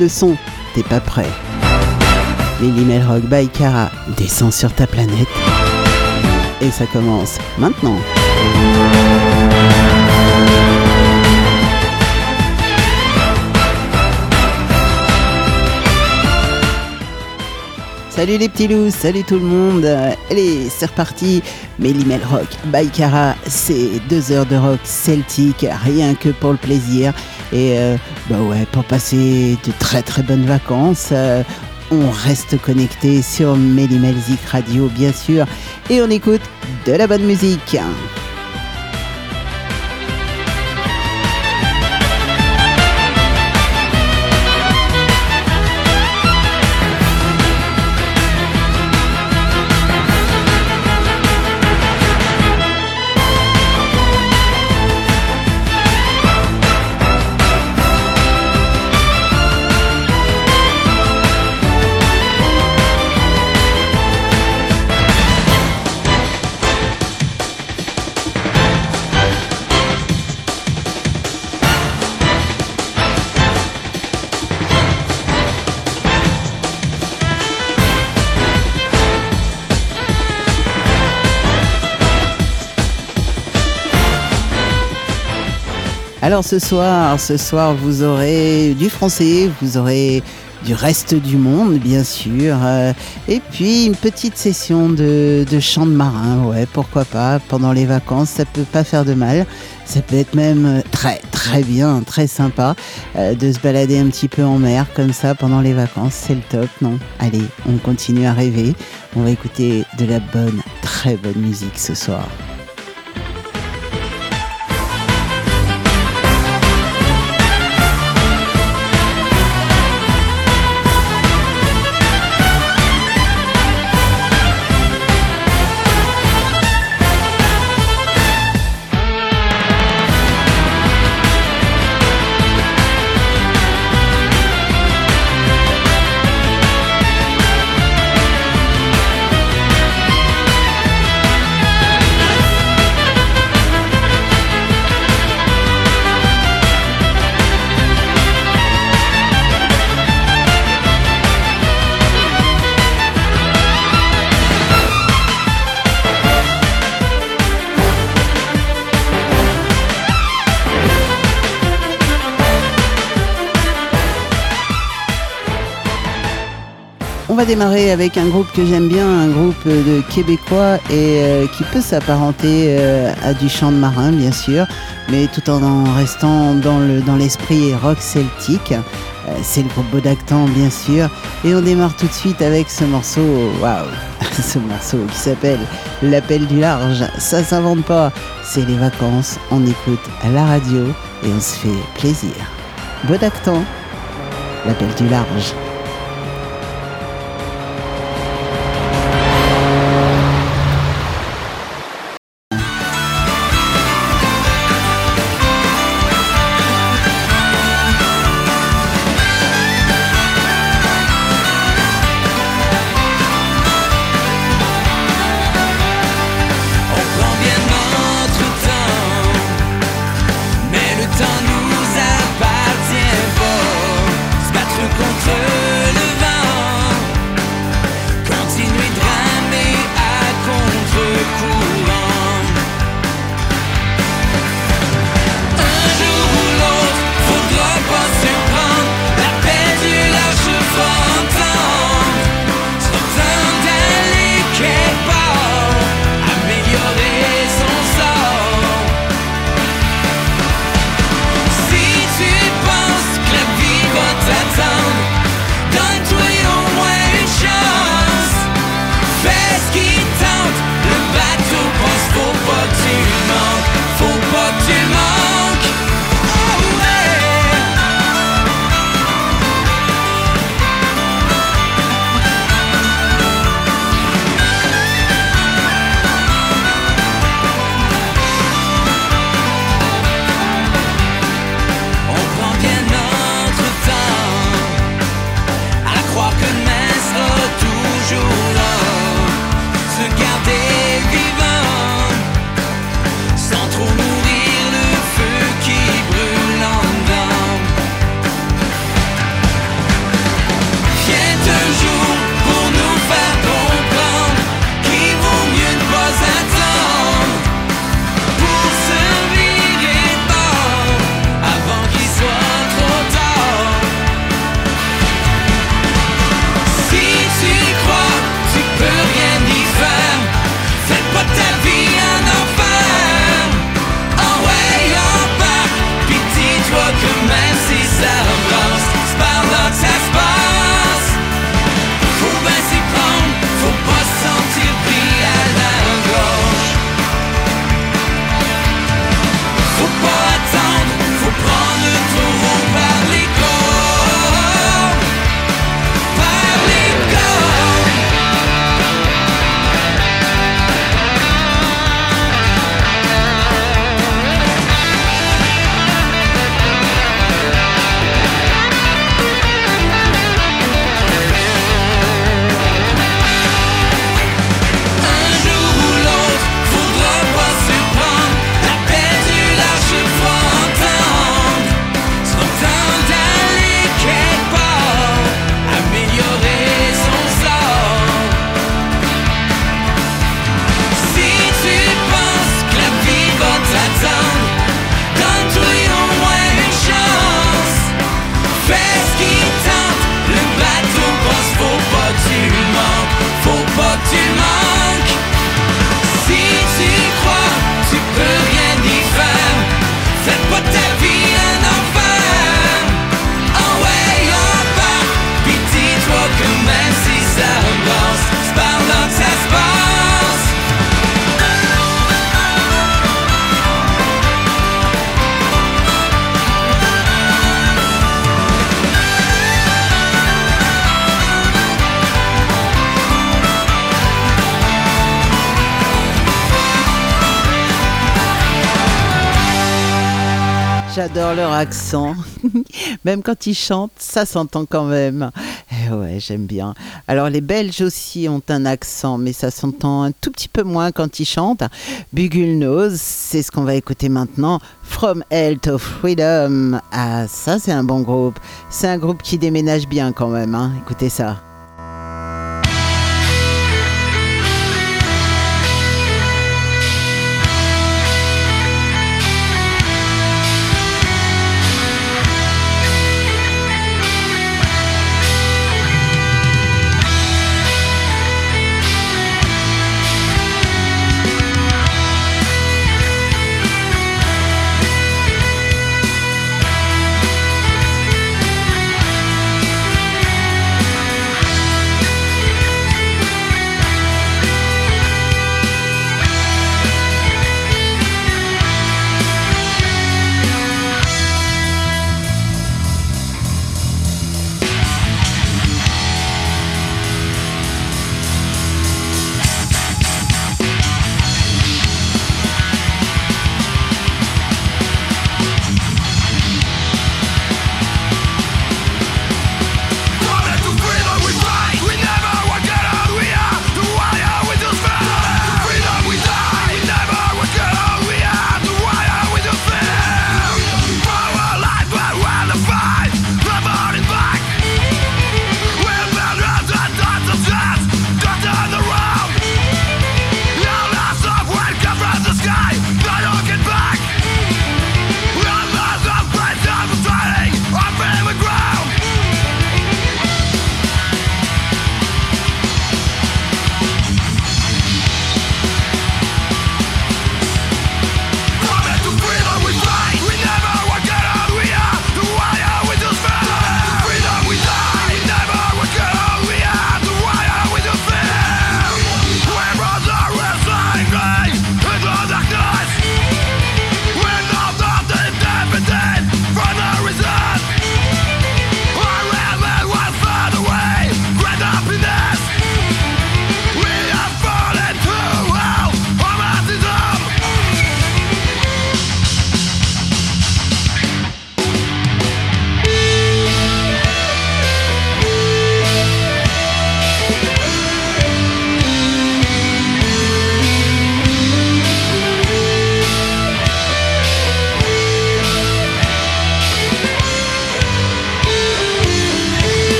Le son, t'es pas prêt. Lily Melrock by Cara descend sur ta planète. Et ça commence maintenant. Salut les petits loups, salut tout le monde. Allez, c'est reparti. Mélimel Rock, Baïkara, c'est deux heures de rock celtique, rien que pour le plaisir. Et euh, bah ouais, pour passer de très très bonnes vacances. Euh, on reste connecté sur Mélimel Zik Radio, bien sûr. Et on écoute de la bonne musique. Alors ce soir, ce soir vous aurez du français, vous aurez du reste du monde bien sûr, euh, et puis une petite session de, chant de marin, ouais pourquoi pas, pendant les vacances, ça peut pas faire de mal, ça peut être même très très bien, très sympa euh, de se balader un petit peu en mer comme ça pendant les vacances, c'est le top, non? Allez, on continue à rêver, on va écouter de la bonne, très bonne musique ce soir. Démarrer avec un groupe que j'aime bien, un groupe de Québécois et euh, qui peut s'apparenter euh, à du chant de marin, bien sûr, mais tout en restant dans le dans l'esprit rock celtique. Euh, c'est le groupe Bodactan, bien sûr, et on démarre tout de suite avec ce morceau, waouh, ce morceau qui s'appelle L'appel du large. Ça s'invente pas, c'est les vacances, on écoute la radio et on se fait plaisir. Bodactan, l'appel du large. Accent. même quand ils chantent, ça s'entend quand même. Eh ouais, j'aime bien. Alors les Belges aussi ont un accent, mais ça s'entend un tout petit peu moins quand ils chantent. Bugul Nose, c'est ce qu'on va écouter maintenant. From Hell to Freedom. Ah, ça c'est un bon groupe. C'est un groupe qui déménage bien quand même. Hein. Écoutez ça.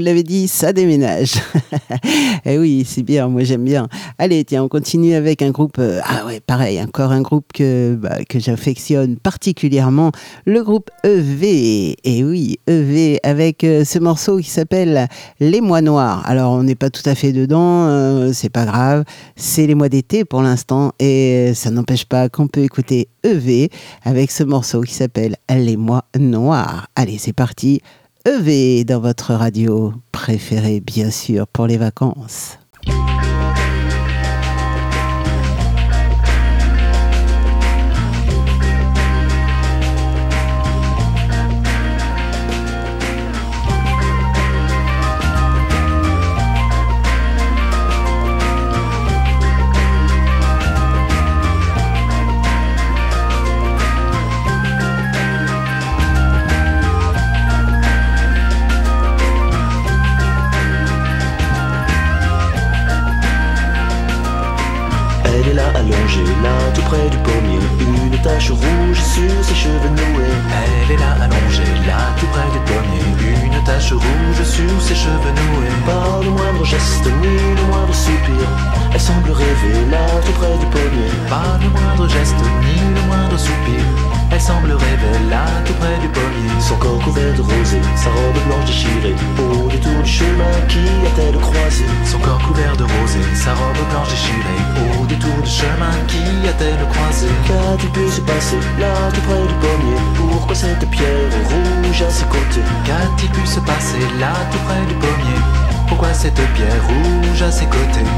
L'avais dit, ça déménage. Eh oui, c'est bien, moi j'aime bien. Allez, tiens, on continue avec un groupe. Euh, ah ouais, pareil, encore un groupe que, bah, que j'affectionne particulièrement, le groupe EV. Et oui, EV avec euh, ce morceau qui s'appelle Les mois noirs. Alors, on n'est pas tout à fait dedans, euh, c'est pas grave. C'est les mois d'été pour l'instant et ça n'empêche pas qu'on peut écouter EV avec ce morceau qui s'appelle Les mois noirs. Allez, c'est parti. EV dans votre radio préférée, bien sûr, pour les vacances. Rouge sur ses cheveux noués. Elle est là allongée, là tout près des pommiers. Une tache rouge sur ses cheveux noués. Pas le moindre geste ni le moindre soupir. Elle semble rêver là tout près du pommier. Pas le moindre geste ni le moindre soupir. Semble rêver là tout près du pommier. Son corps couvert de rosée, sa robe blanche déchirée. Au détour du chemin qui a-t-elle croisé? Son corps couvert de rosée, sa robe blanche déchirée. Au détour du chemin qui a-t-elle croisé? Qu'a-t-il pu se passer là tout près du pommier Pourquoi cette pierre rouge à ses côtés? Qu'a-t-il pu se passer là tout près du pommier Pourquoi cette pierre rouge à ses côtés?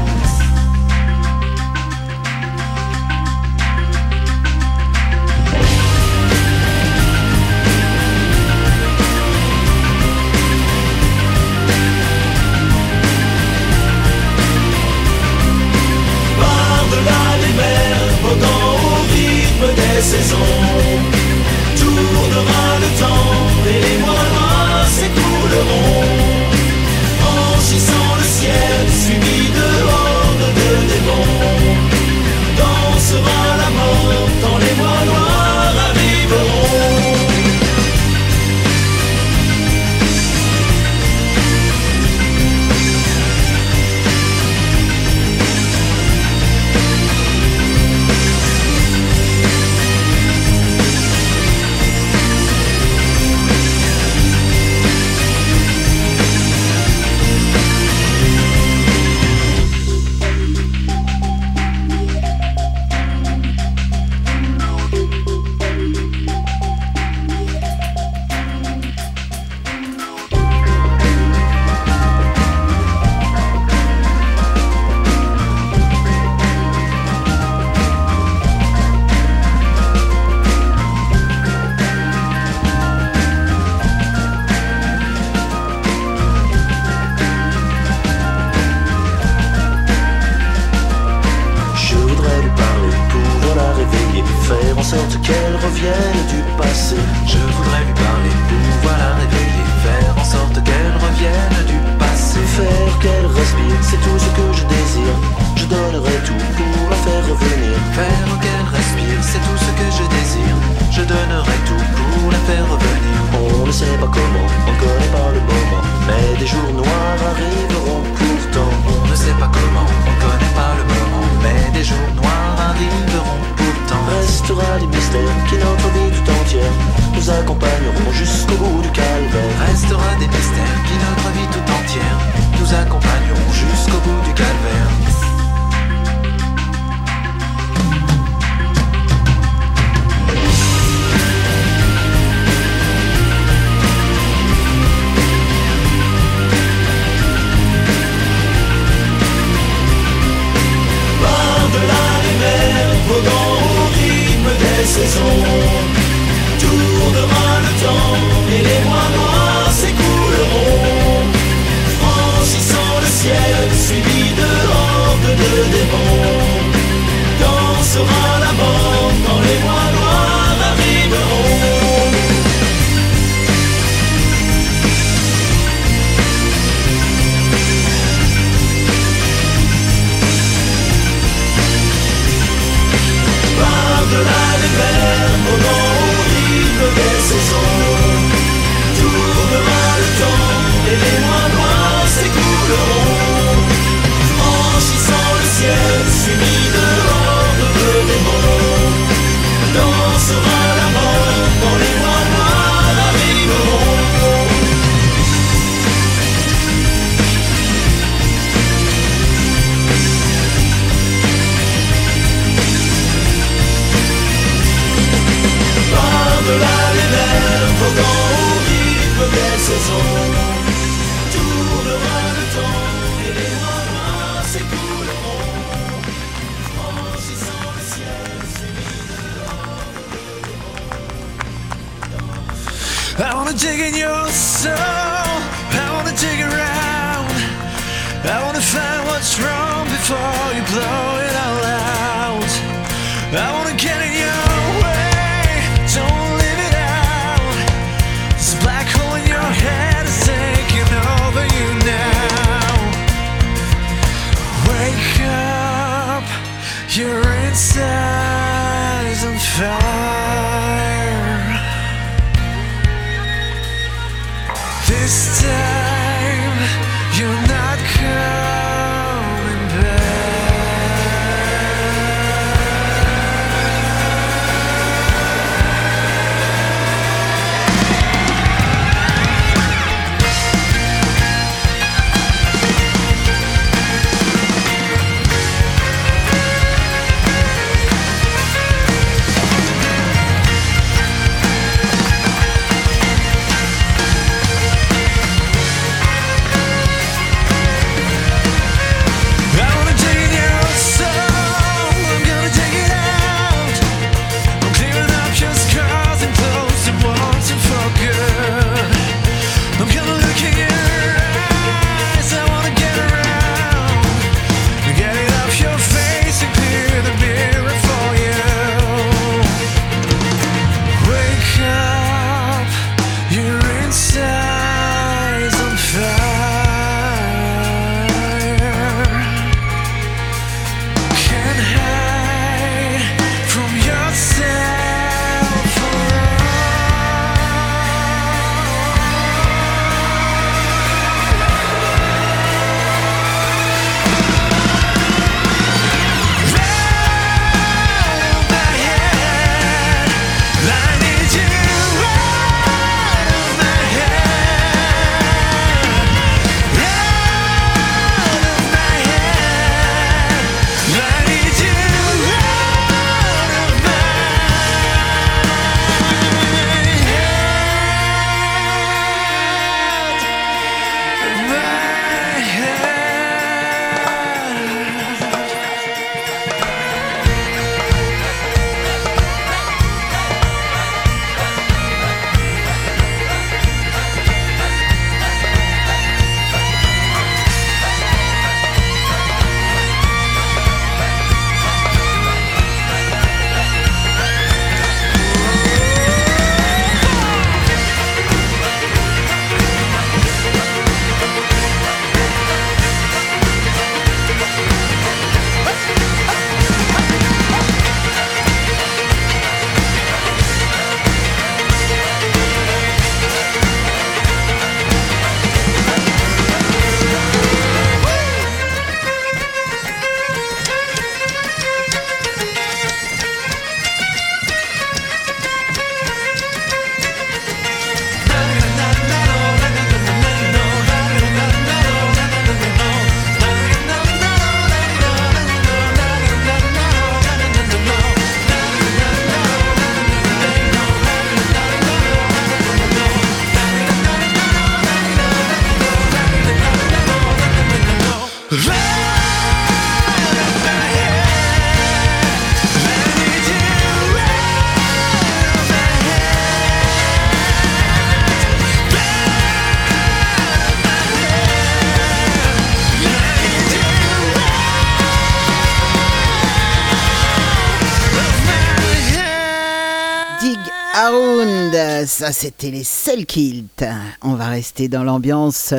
Ça c'était les Selkilt. On va rester dans l'ambiance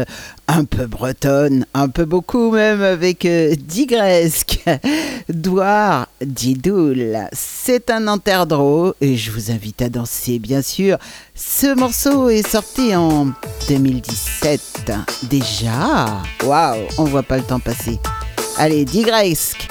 un peu bretonne, un peu beaucoup même avec euh, Digresque. Douar Didoul. C'est un interdro et je vous invite à danser bien sûr. Ce morceau est sorti en 2017. Déjà? Waouh, on voit pas le temps passer. Allez, Digresque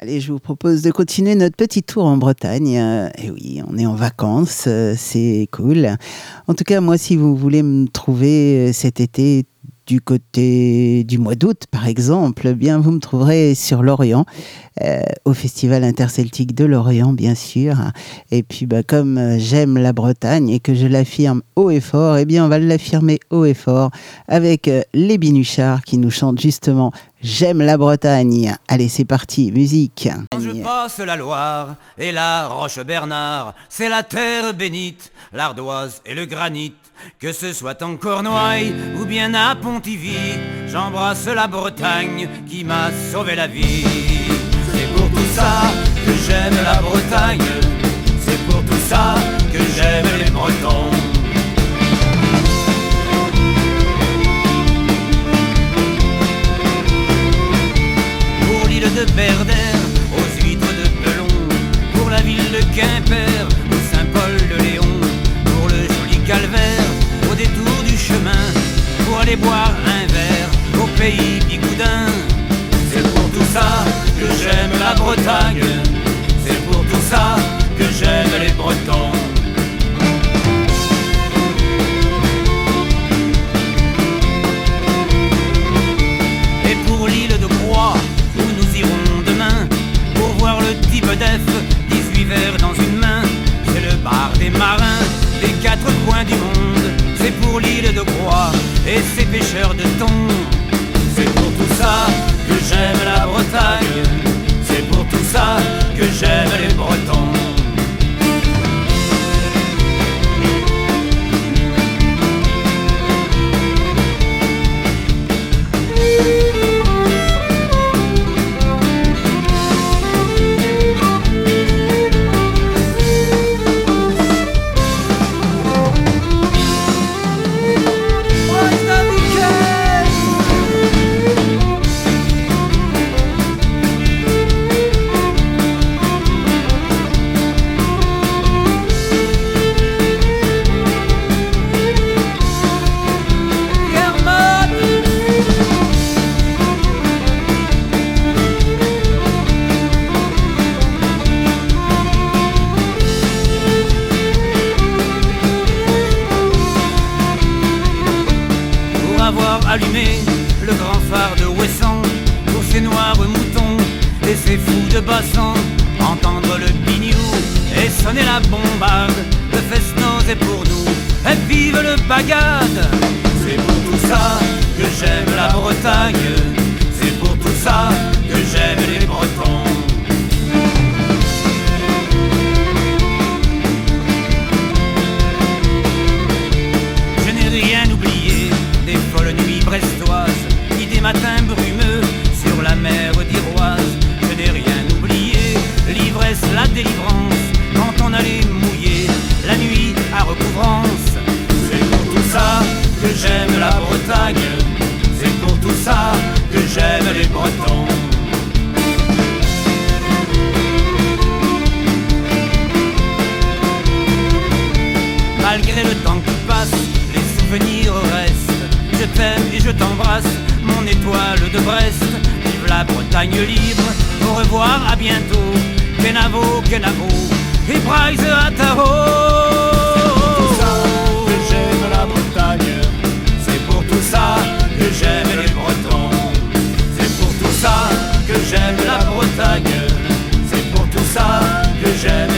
Allez, je vous propose de continuer notre petit tour en Bretagne. Euh, et oui, on est en vacances, euh, c'est cool. En tout cas, moi, si vous voulez me trouver euh, cet été du côté du mois d'août, par exemple, eh bien vous me trouverez sur l'Orient, au Festival interceltique de l'Orient, bien sûr. Et puis, bah, comme j'aime la Bretagne et que je l'affirme haut et fort, eh bien, on va l'affirmer haut et fort avec les Binuchards qui nous chantent justement J'aime la Bretagne. Allez, c'est parti, musique. Je passe la Loire et la Roche Bernard, c'est la terre bénite, l'ardoise et le granit. Que ce soit en Cornouailles ou bien à Pontivy, j'embrasse la Bretagne qui m'a sauvé la vie. C'est pour tout ça que j'aime la Bretagne, c'est pour tout ça que j'aime les Bretons. De Berdère, aux huîtres de Pelon, pour la ville de Quimper, au Saint-Paul de Léon, pour le joli calvaire, au détour du chemin, pour aller boire un verre au pays Bigoudin. C'est pour tout ça que j'aime la Bretagne, c'est pour tout ça que j'aime les Bretons. C'est le bar des marins, des quatre coins du monde, c'est pour l'île de Croix et ses pêcheurs de thon. C'est pour tout ça que j'aime la Bretagne, c'est pour tout ça allumé le grand phare de Ouessant, pour ces noirs moutons et ces fous de bassan, entendre le bignou et sonner la bombarde, le festin est pour nous, et vive le bagade C'est pour tout ça que j'aime la Bretagne, c'est pour tout ça que j'aime les Bretons. On allait mouiller la nuit à recouvrance. C'est pour tout ça que j'aime la Bretagne, c'est pour tout ça que j'aime les Bretons. Malgré le temps qui passe, les souvenirs restent. Je t'aime et je t'embrasse, mon étoile de Brest. Vive la Bretagne libre, au revoir, à bientôt. Kenavo, Kenavo, et Bryce à que j'aime la Bretagne, c'est pour tout ça que j'aime les Bretons. C'est pour tout ça que j'aime la Bretagne, c'est pour tout ça que j'aime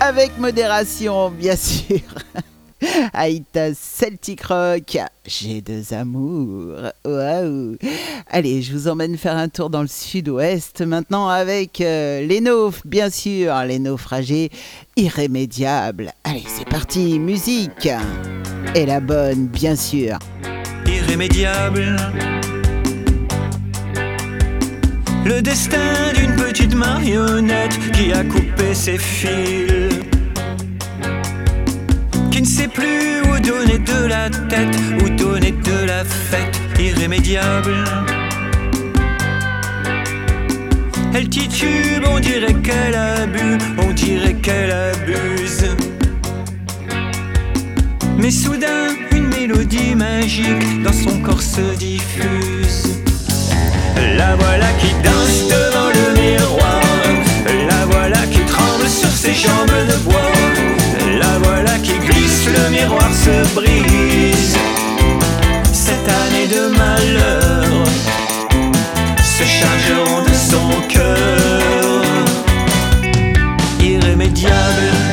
avec modération, bien sûr. Aïta Celtic Rock, j'ai deux amours. Waouh. Allez, je vous emmène faire un tour dans le sud-ouest maintenant avec euh, les naufs, bien sûr, les naufragés irrémédiables. Allez, c'est parti, musique. Et la bonne, bien sûr. Irrémédiable. Le destin d'une petite marionnette qui a coupé ses fils qui ne sait plus où donner de la tête, où donner de la fête irrémédiable. Elle titube, on dirait qu'elle a on dirait qu'elle abuse. Mais soudain, une mélodie magique dans son corps se diffuse. La voilà qui danse devant le miroir, la voilà qui tremble sur ses jambes de bois voilà qui glisse, le miroir se brise. Cette année de malheur se chargeront de son cœur irrémédiable.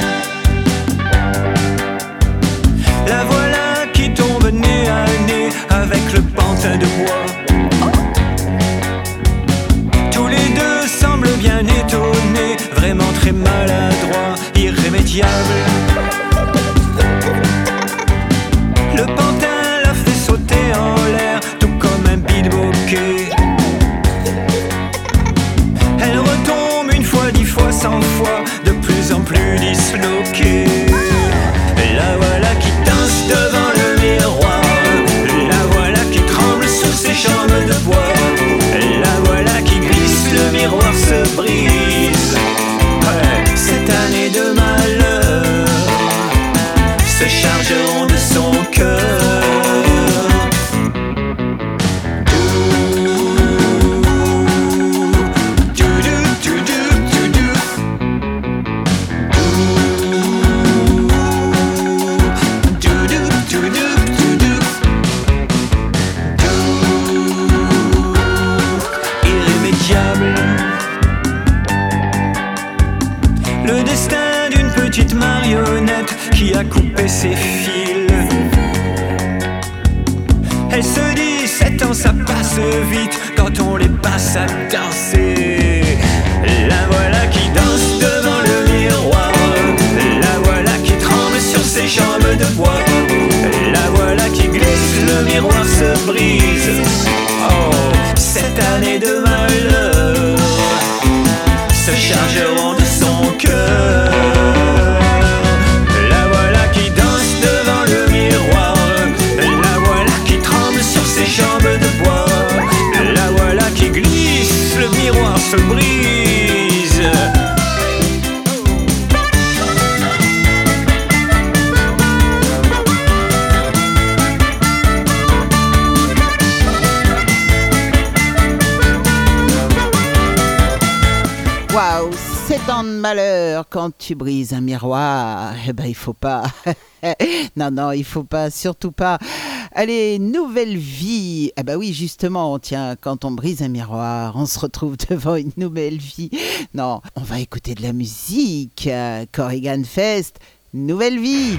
Vraiment très maladroits, irrémédiables. Tu brises un miroir, eh ben il faut pas. non, non, il faut pas, surtout pas. Allez, nouvelle vie. Eh ben oui, justement, tiens, quand on brise un miroir, on se retrouve devant une nouvelle vie. Non, on va écouter de la musique. Corrigan Fest, nouvelle vie.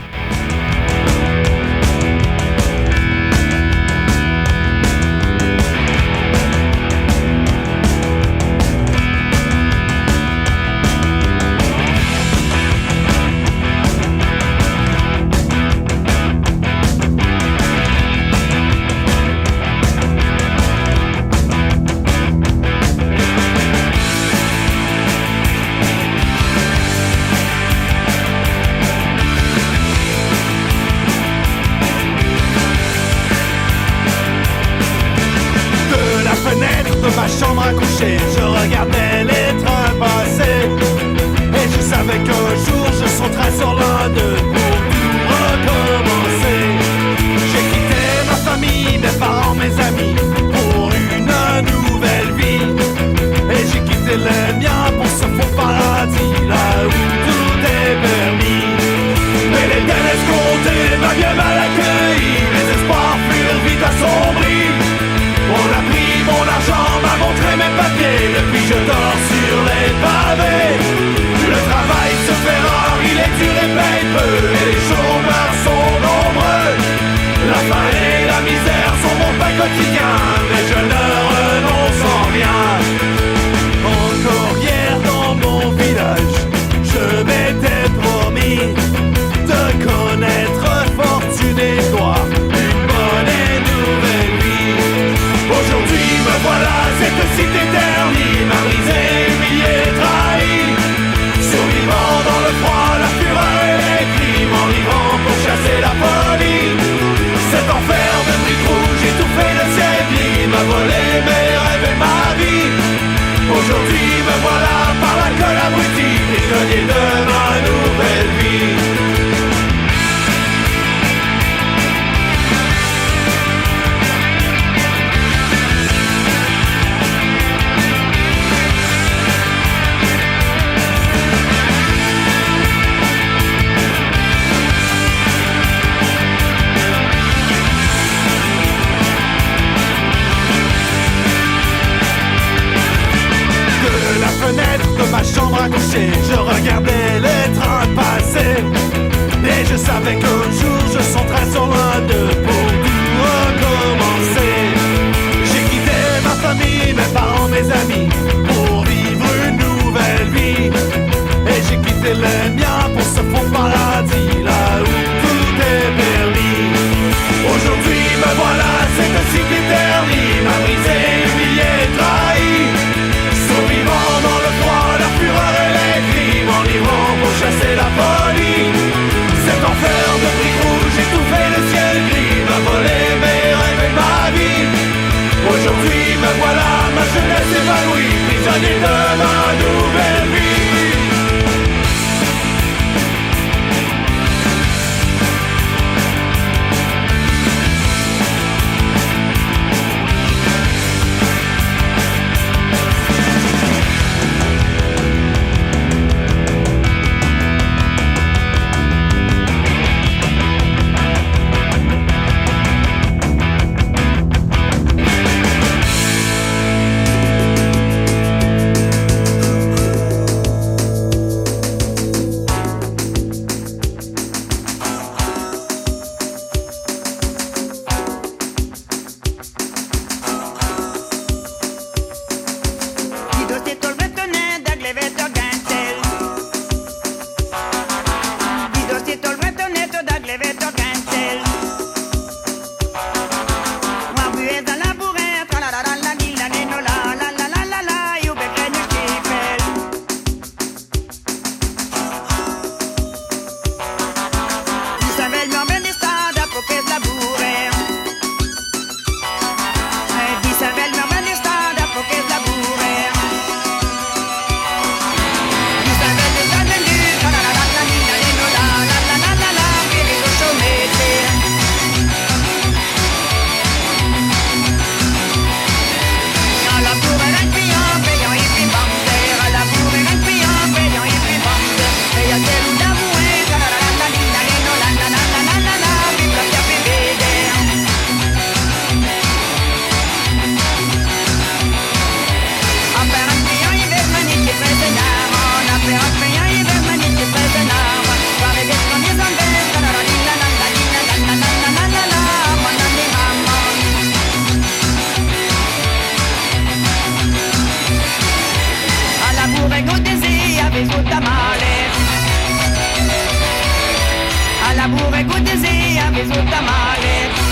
savourer, goûter, à mi autres tamales.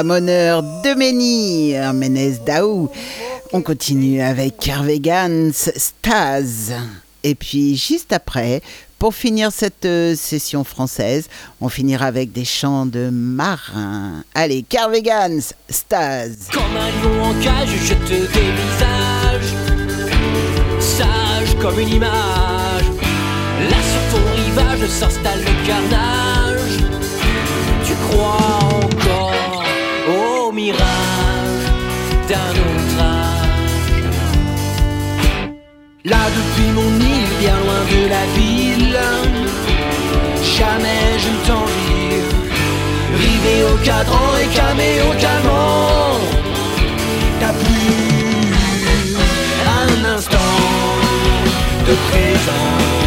Les ramoneurs de Menhir, Menez Daou. On continue avec Carvegans, Staz. Et puis juste après, pour finir cette euh, session française, on finira avec des chants de marins. Allez, Carvegans, Staz. Comme un lion en cage, je te dévisage Sage comme une image Là sur ton rivage s'installe le carnage Tu crois encore mirage d'un autre âge. Là depuis mon île, bien loin de la ville Jamais je ne t'envie Rivé au cadran et camé au calmant T'as plus un instant de présent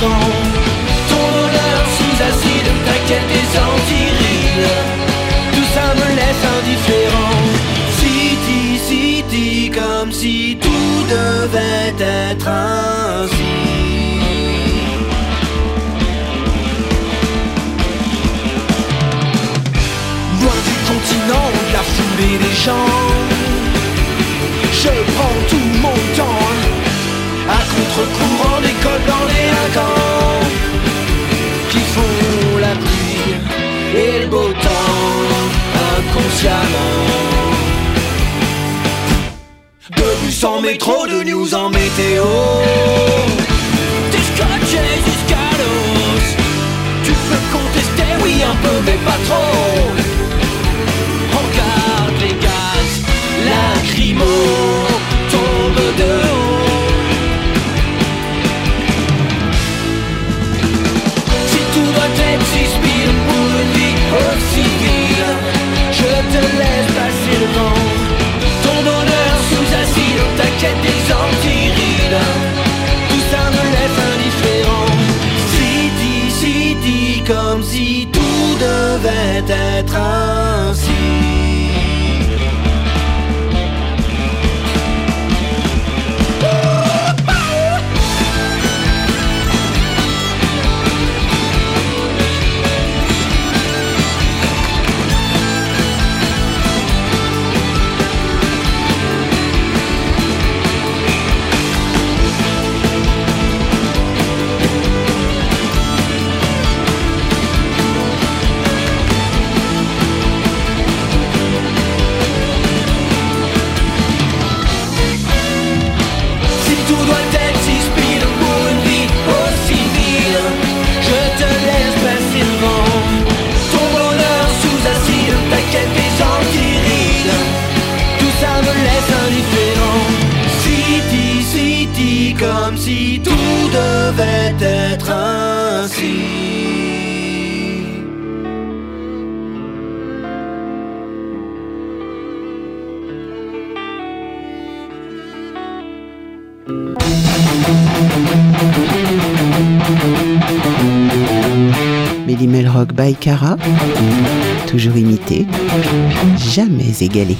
Ton bonheur sous acide, t'inquiète des antirides Tout ça me laisse indifférent. Si dit, comme si tout devait être ainsi. Loin du continent, de la foulée des gens. Je prends tout mon temps À contre-courant des cols dans les délinquants Qui font la pluie et le beau temps Inconsciemment. De bus en métro, de news en météo. Des scotch et des scalos Tu peux contester, oui un peu mais pas trop. Regarde les gaz, lacrymo devait être Rock by Cara, toujours imité, jamais égalé.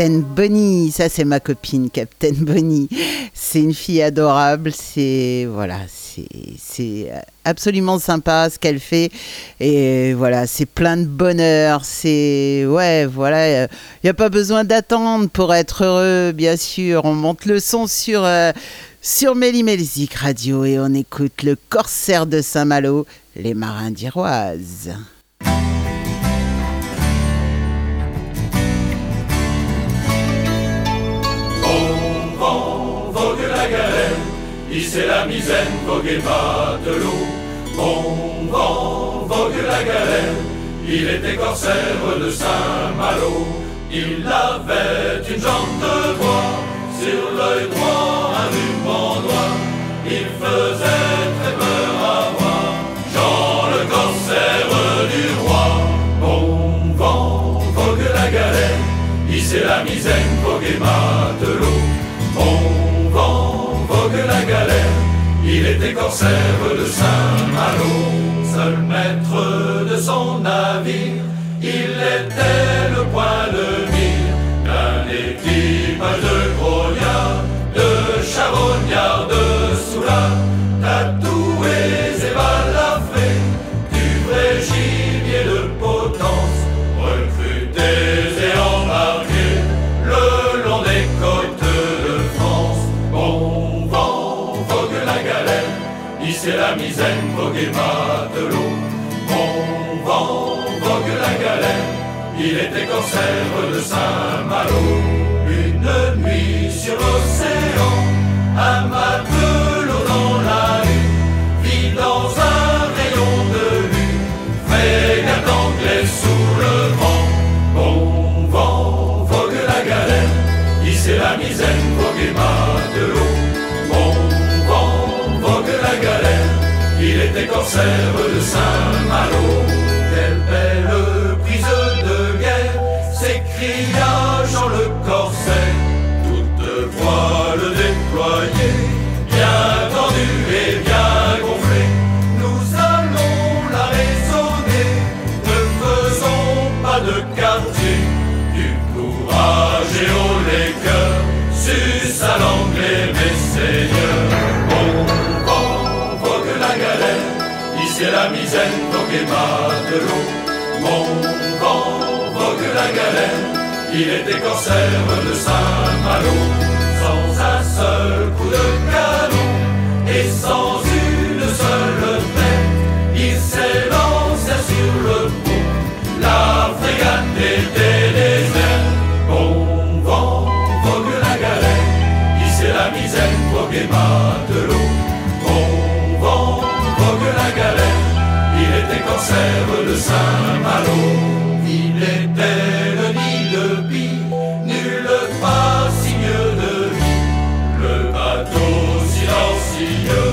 Captain Bunny. Ça, c'est ma copine, Captain Bunny. C'est une fille adorable. C'est voilà, c'est absolument sympa ce qu'elle fait. Et voilà, c'est plein de bonheur. C'est ouais, voilà. Il n'y a pas besoin d'attendre pour être heureux, bien sûr. On monte le son sur euh, sur Radio et on écoute le Corsaire de Saint-Malo, les Marins d'Iroise. C'est la misaine, vogue et matelot. Bon vent, vogue la galère, il était corsaire de Saint-Malo. Il avait une jambe de bois, sur l'œil droit un ruban noir. Il faisait très peur à voir, Jean le corsaire du roi. Bon vent, vogue la galère, c'est la misaine, vogue et matelot. Bon vent, vogue la galère, il était corsaire de Saint-Malo. Seul maître de son navire, il était le point de mire d'un équipage de grognards, de charognards, de soulards, la misaine, vogue et matelot. Bon vent, vogue la galère, il était corsaire de Saint-Malo. Une nuit sur l'océan, de Saint-Malo. Quelle belle prise de guerre, s'écria Jean le corsaire, toute voile déployée, bien tendue et bien gonflée. Nous allons la raisonner, ne faisons pas de quartier, du courage et haut les cœurs, sus à l'anglais mes la misaine, vogue et matelot. Bon vent, vogue la galère, il était corsaire de Saint-Malo, sans un seul coup de canon et sans une seule tête, il s'élança sur le pont, la frégate était corsaire de Saint-Malo. Il était le nid de pie, nul pas signe de vie. Le bateau silencieux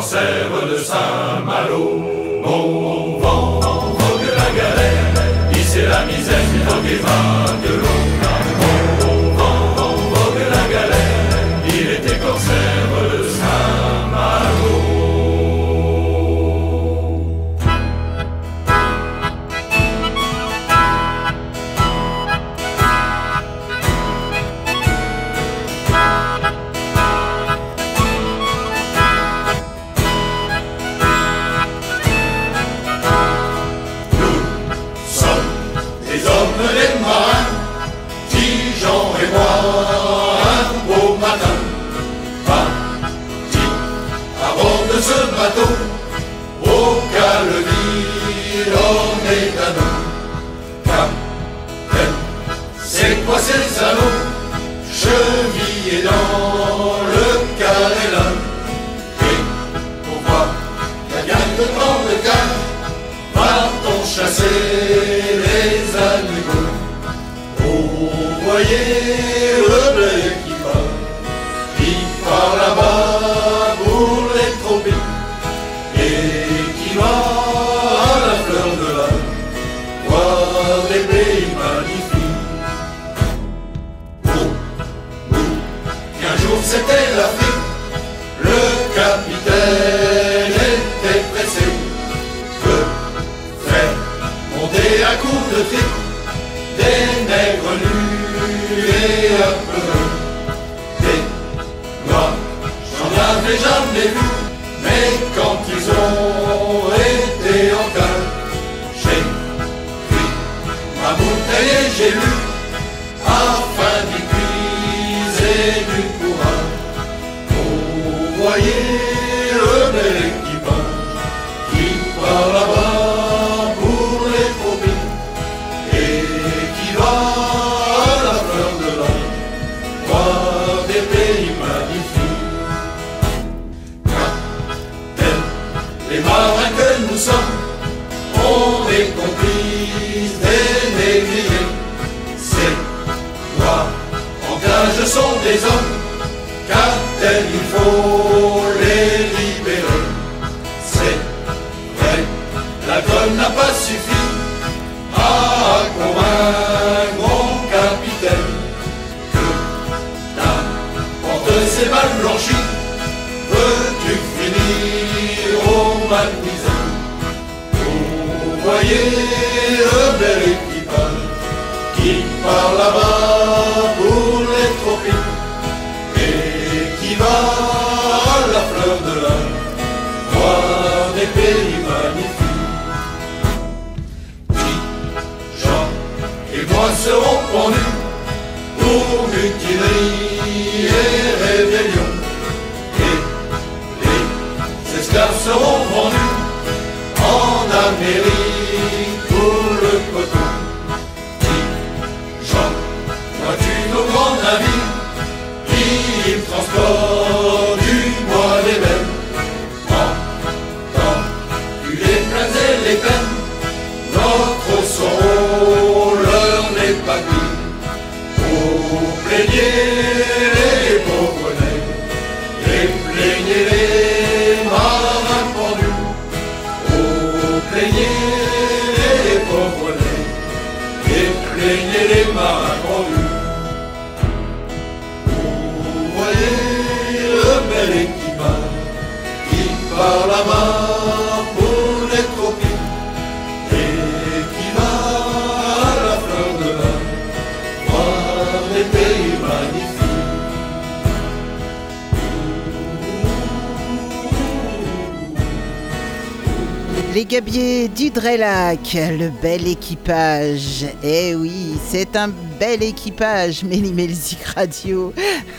corsaire de Saint-Malo. Bon vent, vogue la galère, ici la misère, vogue et vague l'eau. le bel équipage. Eh oui, c'est un bel équipage, Mélimelzik Radio.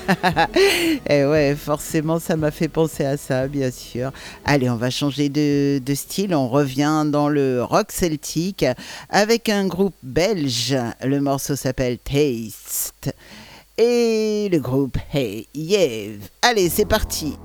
eh ouais, forcément, ça m'a fait penser à ça, bien sûr. Allez, on va changer de, de style. On revient dans le rock celtique avec un groupe belge. Le morceau s'appelle Taste. Et le groupe Hey Yev. Allez, c'est parti.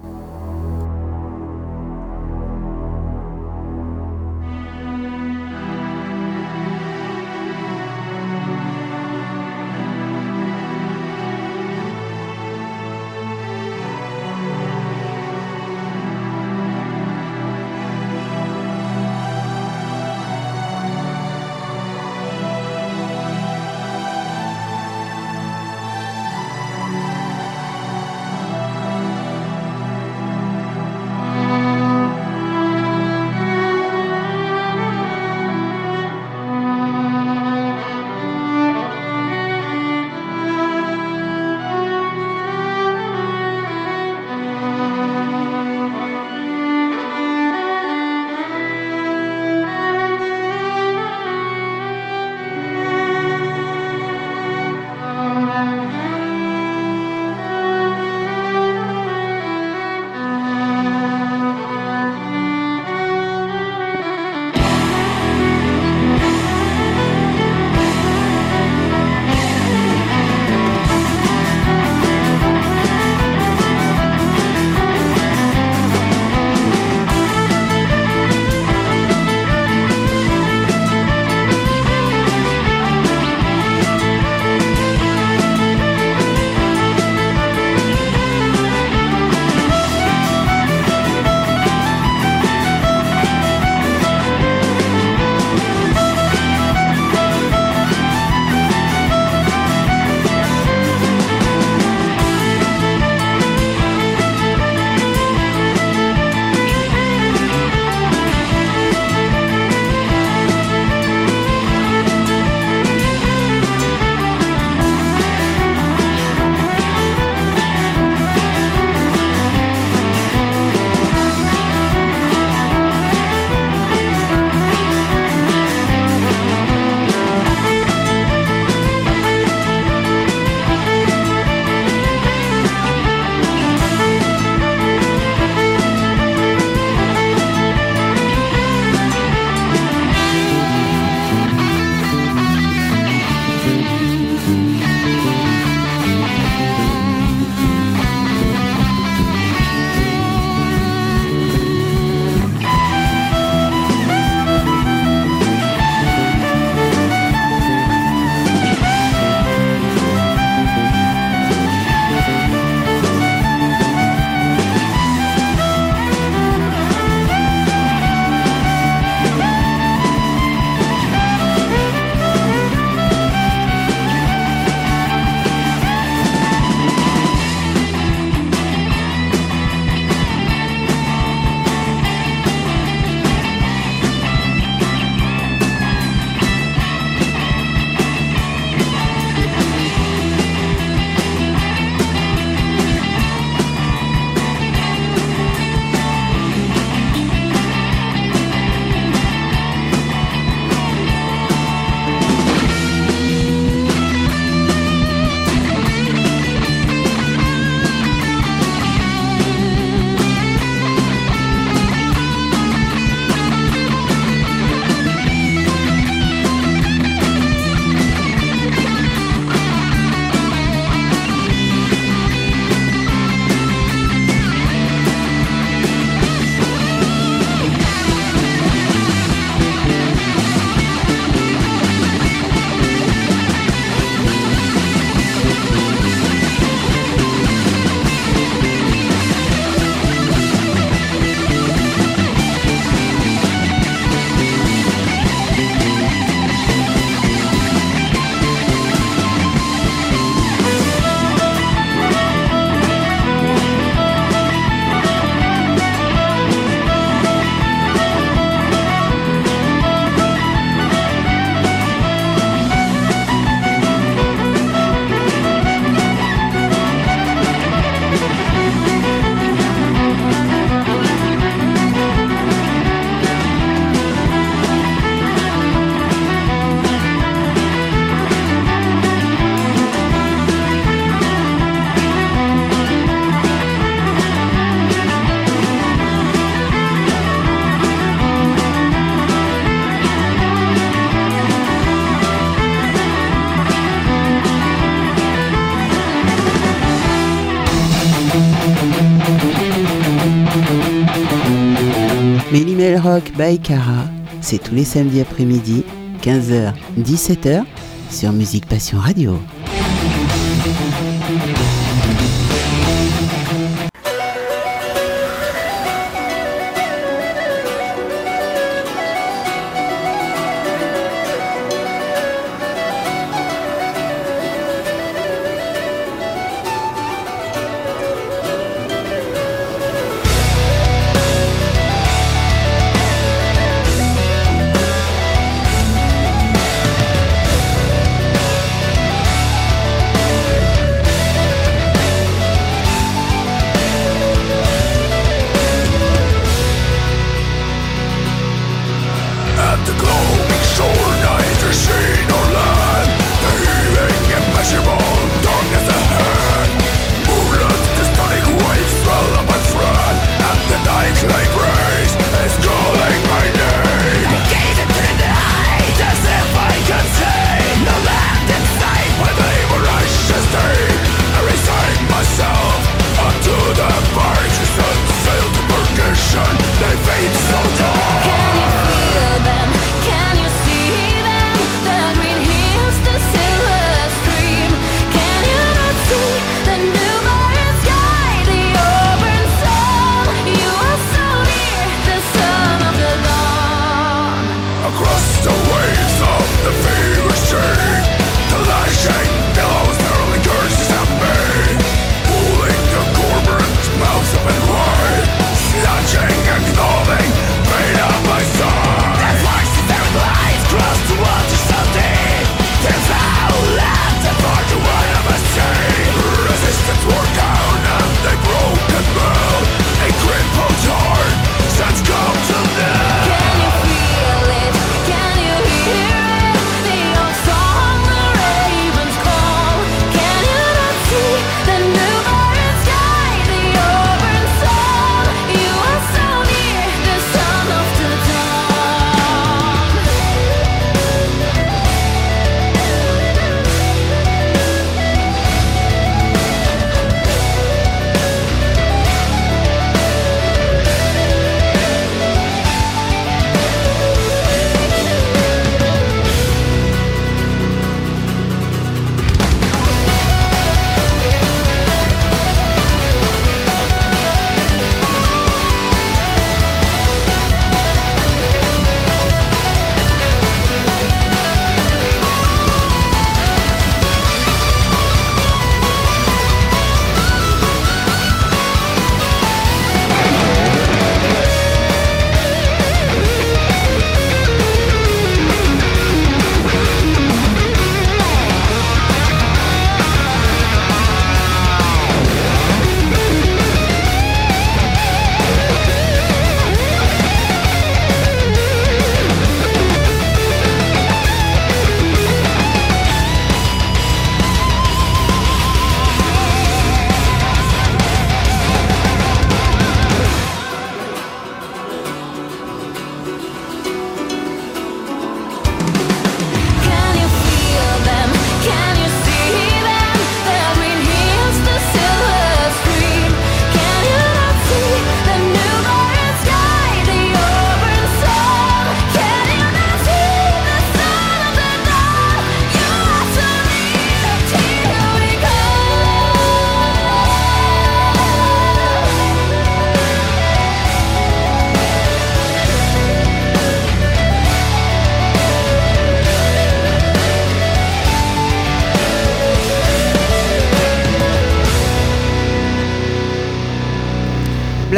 Channel Rock by Cara, c'est tous les samedis après-midi, 15h-17h, sur Musique Passion Radio.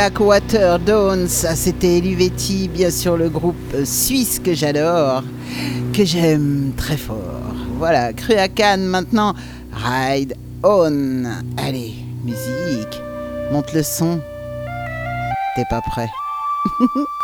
Blackwater Dawns, ça ah, c'était Luvetti, bien sûr le groupe suisse que j'adore, que j'aime très fort. Voilà, cru à Cannes maintenant, ride on. Allez, musique, monte le son. T'es pas prêt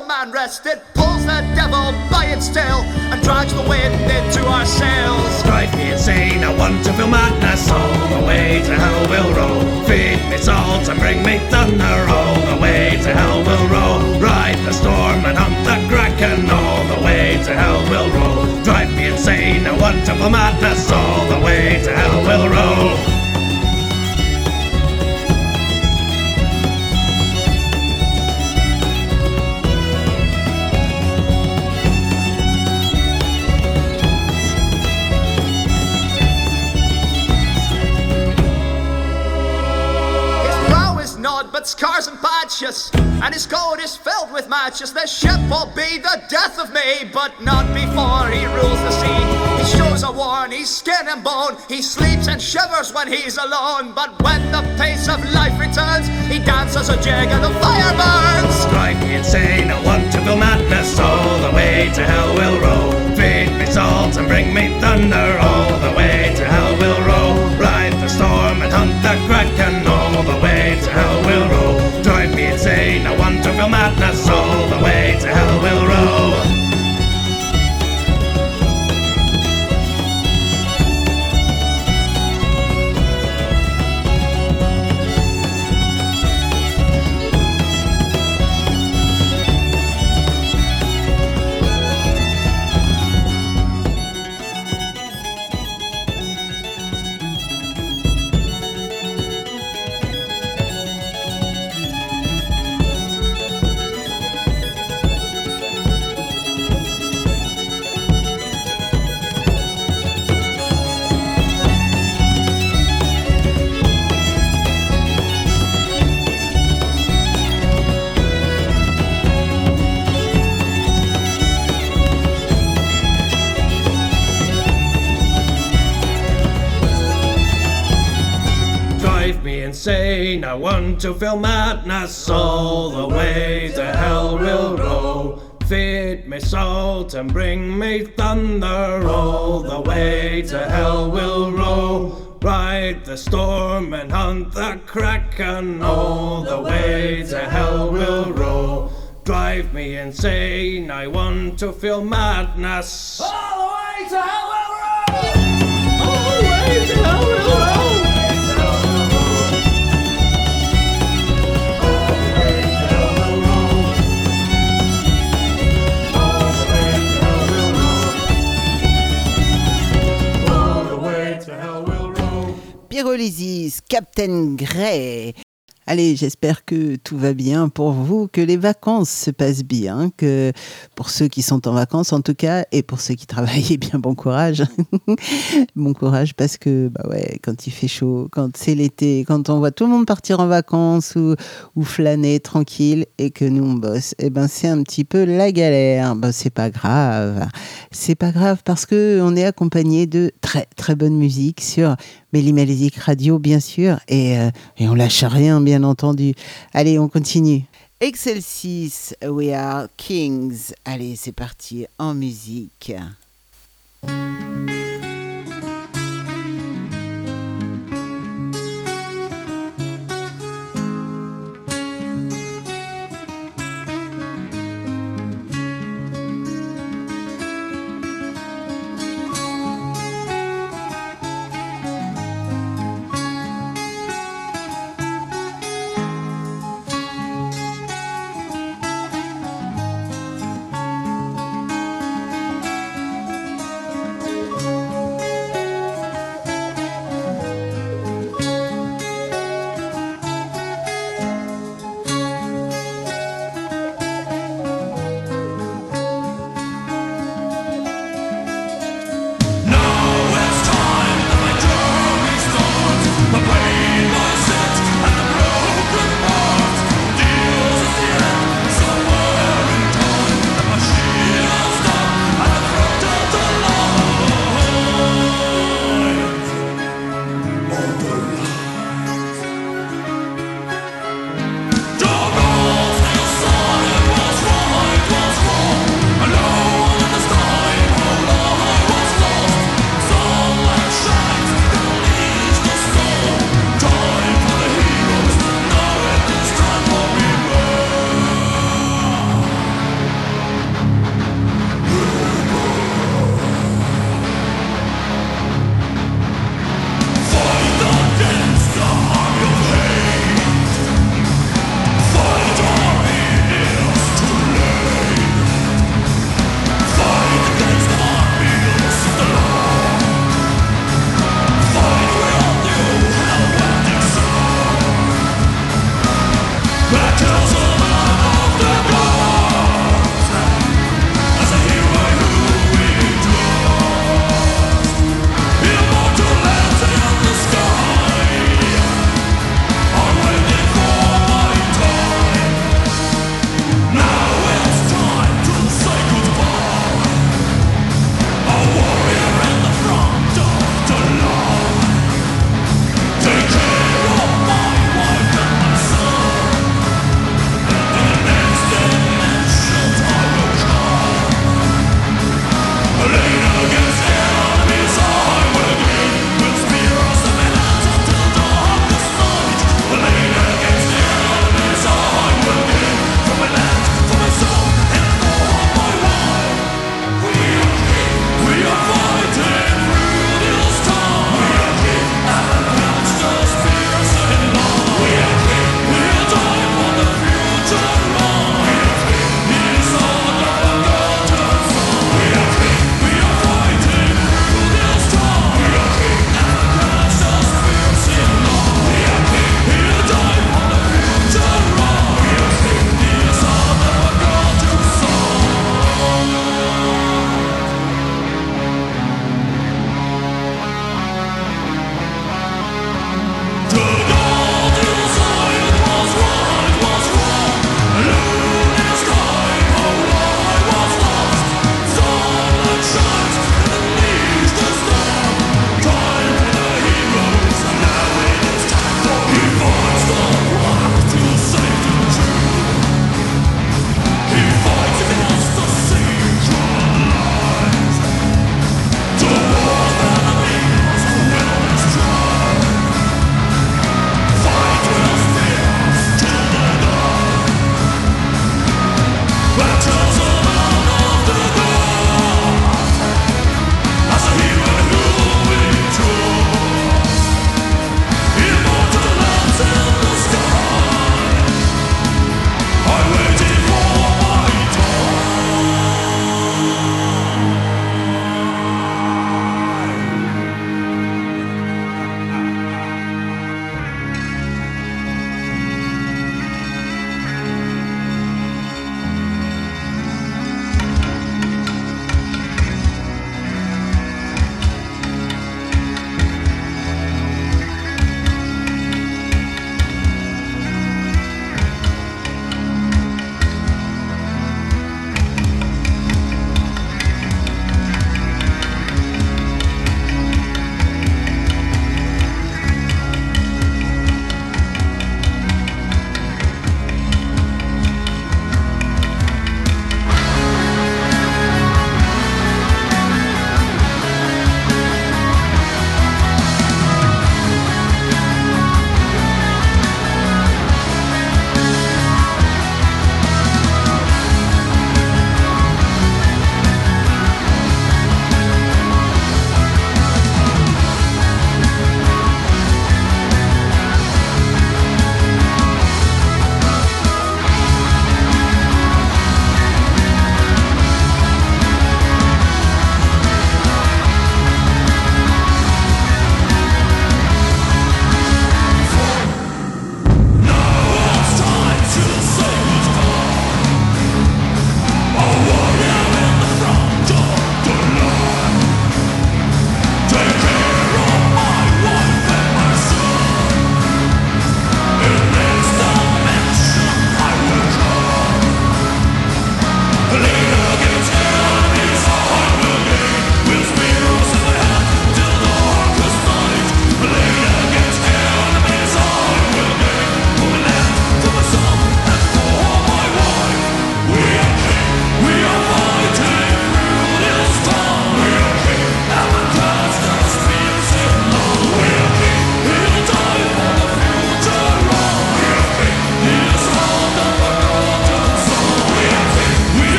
no man rest. It pulls the devil by its tail and drags the wind into our sails. Drive me insane, I want to feel madness All the way to hell we'll roll Feed me salt and bring me thunder All the way to hell we'll roll Ride the storm and hunt the kraken All the way to hell we'll roll Drive me insane, I want to feel madness All the way to hell we'll roll The ship will be the death of me, but not before he rules the sea. His shoes are worn, he's skin and bone. He sleeps and shivers when he's alone, but when the pace of life returns, he dances a jig and the fire burns. Drive me insane, I want to feel madness. All the way to hell we'll roll. Feed me salt and bring me thunder. All the way to hell we'll roll. Ride the storm and hunt the kraken. All the way to hell we'll roll. Drive me insane, I want to feel madness to feel madness all the way to hell will roll. Feed me salt and bring me thunder all the way to hell will roll. Ride the storm and hunt the kraken all the way to hell will roll. Drive me insane. I want to feel madness. All the way to hell Captain Grey. Allez, j'espère que tout va bien pour vous, que les vacances se passent bien, que pour ceux qui sont en vacances en tout cas, et pour ceux qui travaillent, eh bien bon courage. bon courage parce que bah ouais, quand il fait chaud, quand c'est l'été, quand on voit tout le monde partir en vacances ou, ou flâner tranquille et que nous on bosse, eh ben c'est un petit peu la galère. Ben c'est pas grave, c'est pas grave parce que on est accompagné de très très bonne musique sur Mélimelzik Radio bien sûr et, euh, et on lâche rien bien entendu. Allez, on continue. Excel 6, We Are Kings. Allez, c'est parti en musique.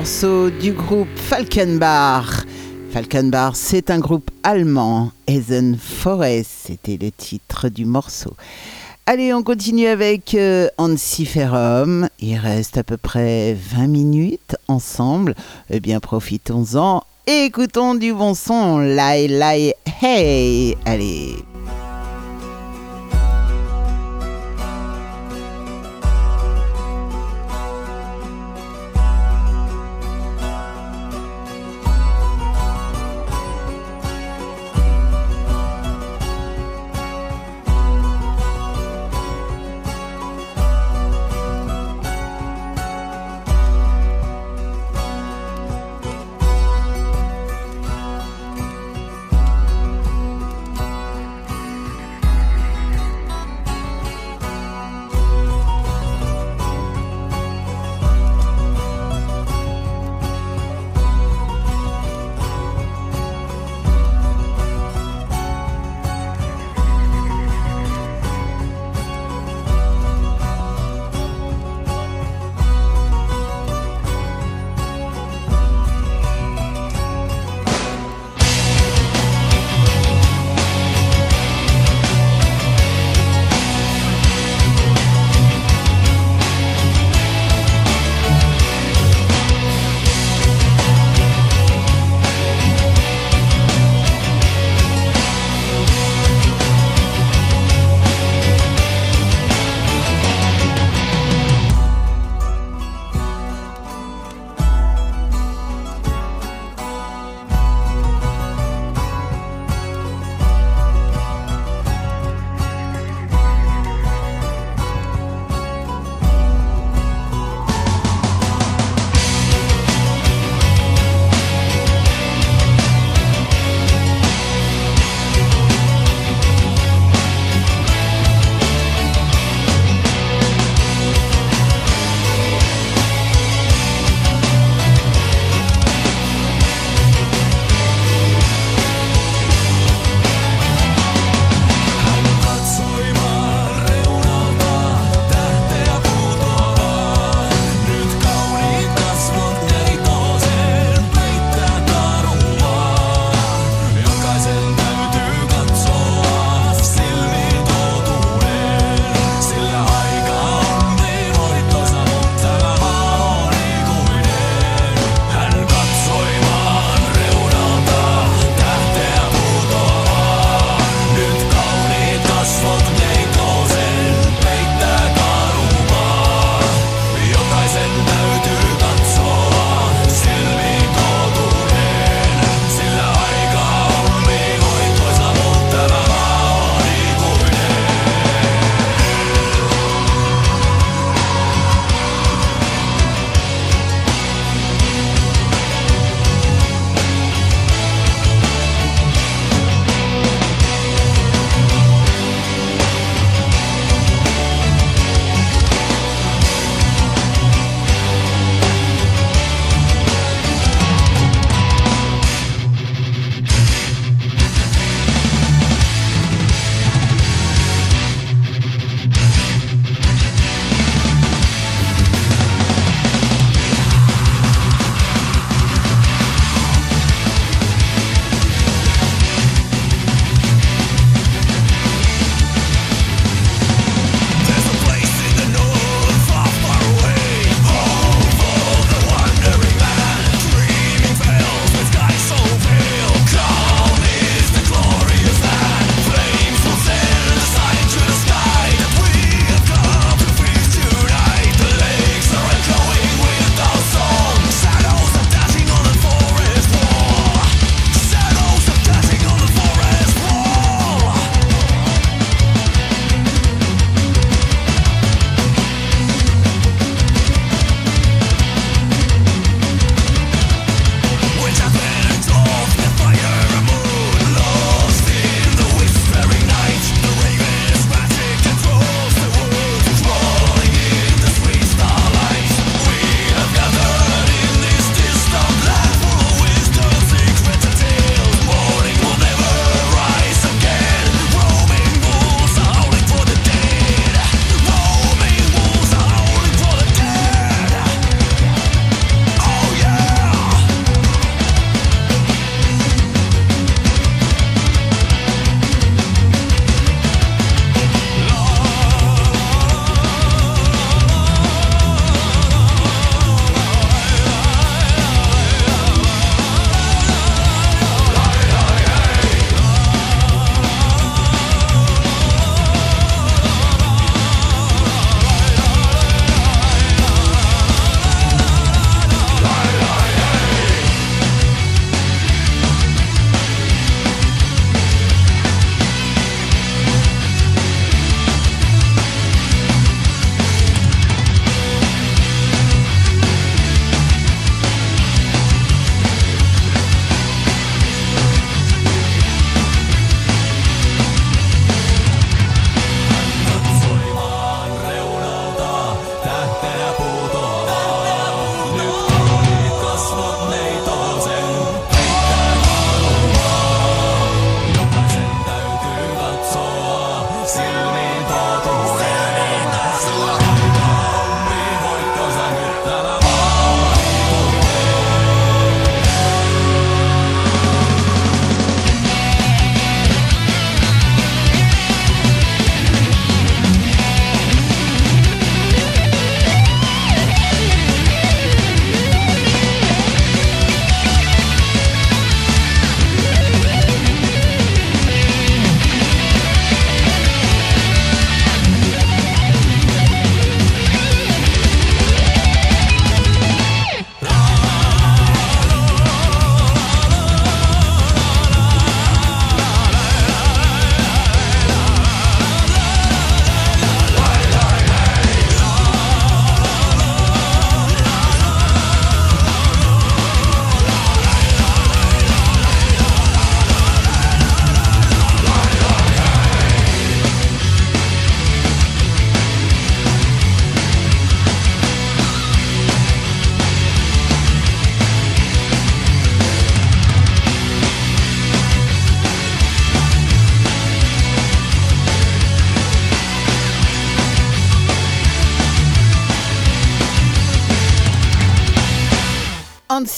Morceau du groupe Falkenbach. Falkenbach, c'est un groupe allemand. Eisen Forest, c'était le titre du morceau. Allez, on continue avec euh. Il reste à peu près 20 minutes ensemble. Eh bien, profitons-en. Écoutons du bon son. Lai, lai, hey. Allez.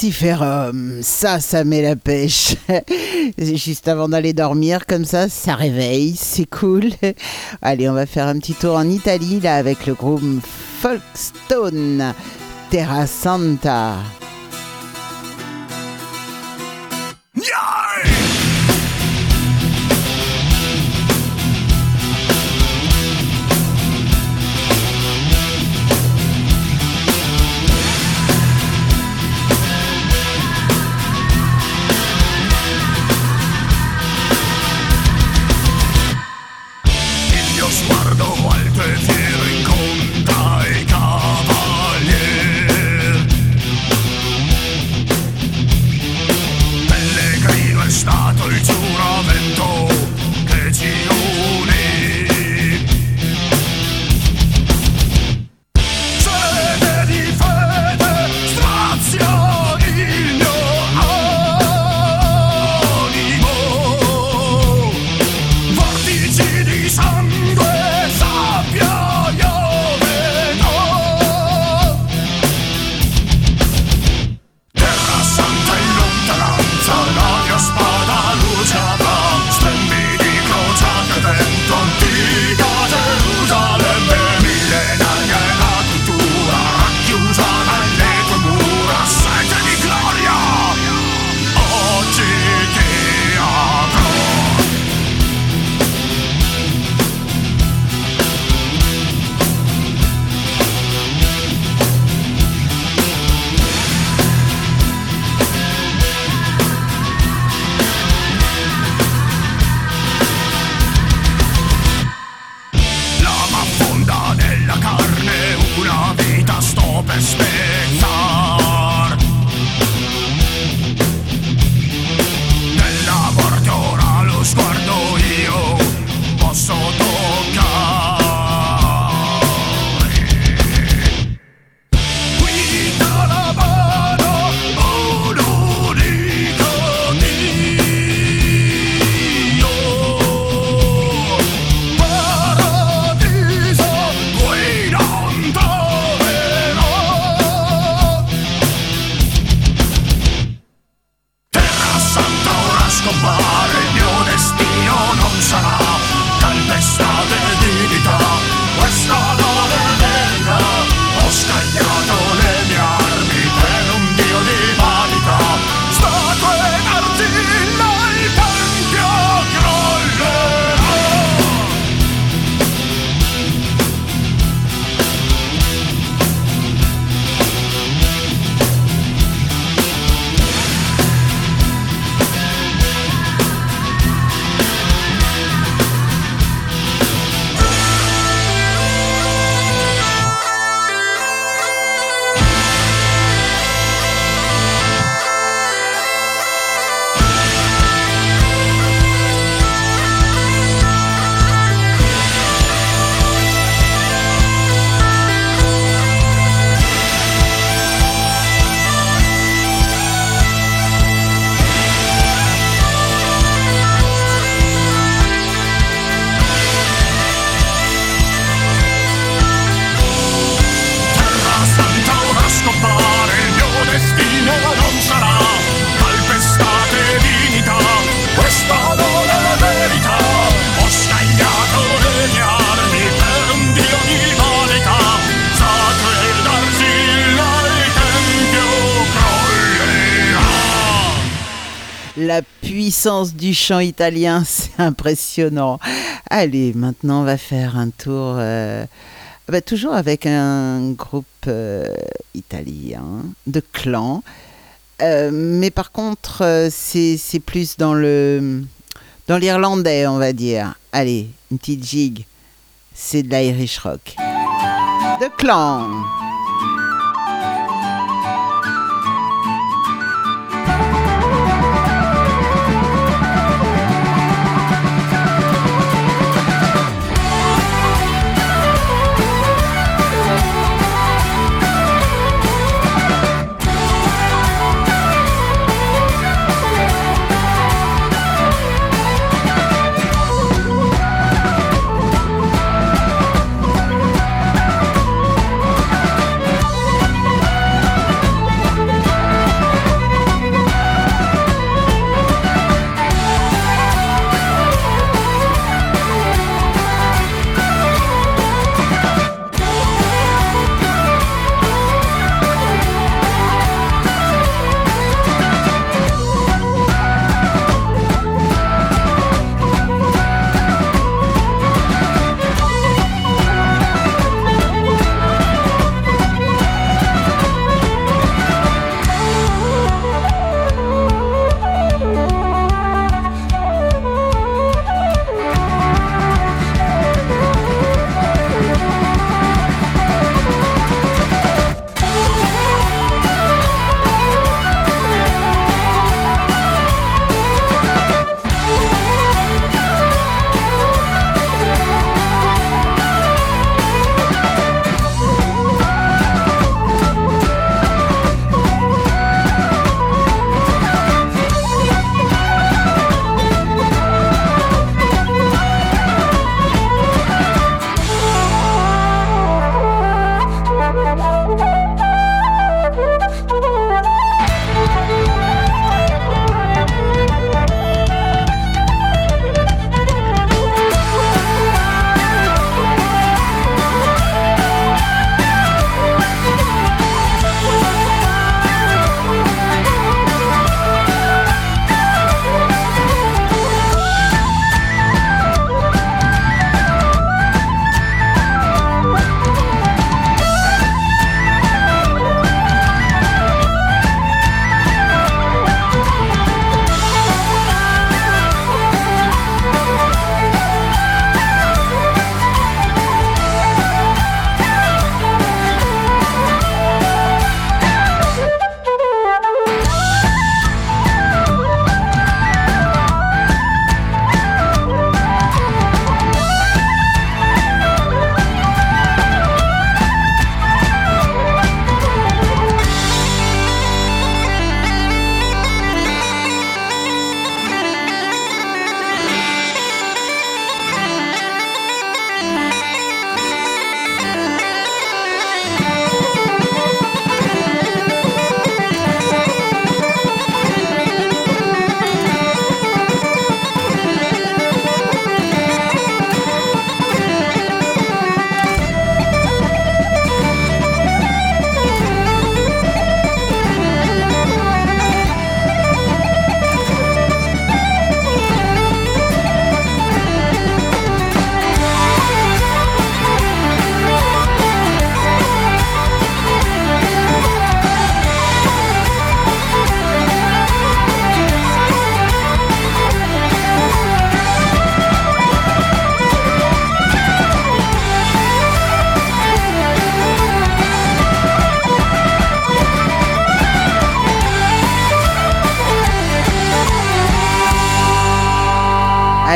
Lanciferum, ça, ça met la pêche. Juste avant d'aller dormir, comme ça, ça réveille, c'est cool. Allez, on va faire un petit tour en Italie, là, avec le groupe Folkstone, Terra Santa. Du chant italien, c'est impressionnant. Allez, maintenant on va faire un tour, euh, bah, toujours avec un groupe euh, italien de clan. Euh, mais par contre, c'est plus dans le dans l'irlandais, on va dire. Allez, une petite gigue. C'est de l'Irish rock. De clan.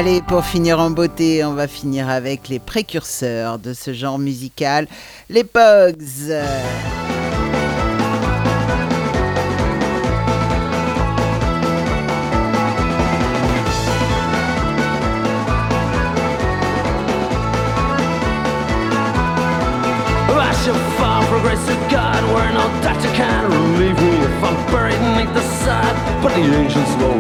Allez, pour finir en beauté, on va finir avec les précurseurs de ce genre musical, les Pogs. Grace of God Where no doctor can relieve me If I'm buried beneath the sod But the angels will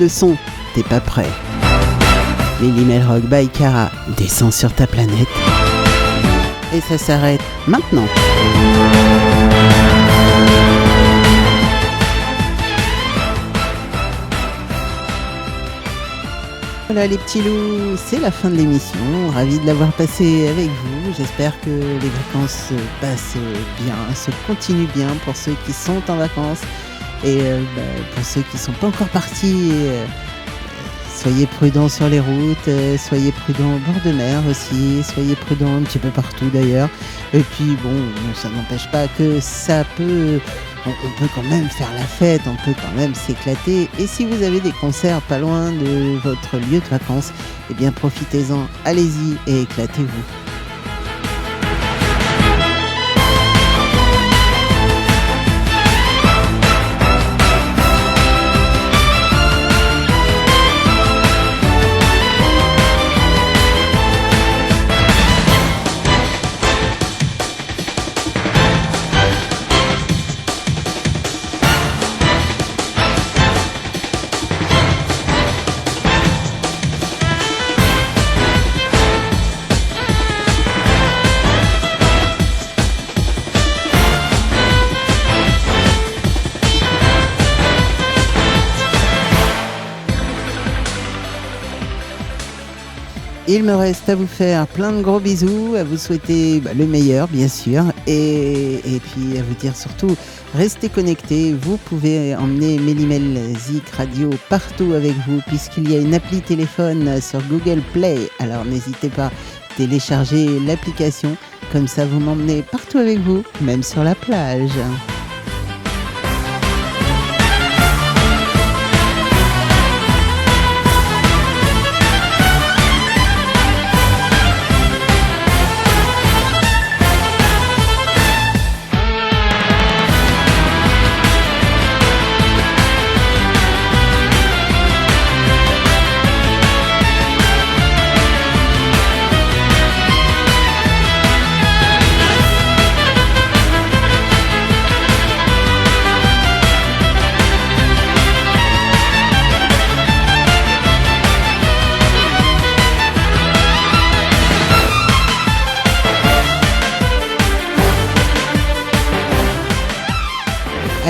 le son, t'es pas prêt. Lily Melrock by Cara descend sur ta planète. Et ça s'arrête maintenant. Voilà les petits loups, c'est la fin de l'émission. Ravi de l'avoir passé avec vous. J'espère que les vacances se passent bien, se continuent bien pour ceux qui sont en vacances. Et euh, bah, pour ceux qui sont pas encore partis, euh, soyez prudents sur les routes, euh, soyez prudents au bord de mer aussi, soyez prudents un petit peu partout d'ailleurs. Et puis bon, ça n'empêche pas que ça peut, on peut quand même faire la fête, on peut quand même s'éclater. Et si vous avez des concerts pas loin de votre lieu de vacances, eh bien profitez-en, allez-y et éclatez-vous. Il me reste à vous faire plein de gros bisous, à vous souhaiter bah, le meilleur bien sûr, et, puis à vous dire surtout, restez connectés, vous pouvez emmener Mélimel Zik Radio partout avec vous, puisqu'il y a une appli téléphone sur Google Play, alors n'hésitez pas, téléchargez l'application, comme ça vous m'emmenez partout avec vous, même sur la plage.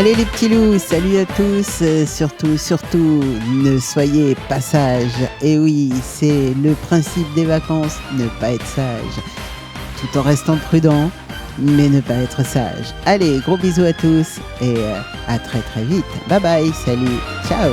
Allez les petits loups, salut à tous. Euh, surtout, surtout, ne soyez pas sages. Et oui, c'est le principe des vacances, ne pas être sage. Tout en restant prudent, mais ne pas être sage. Allez, gros bisous à tous et euh, à très très vite. Bye bye, salut, ciao.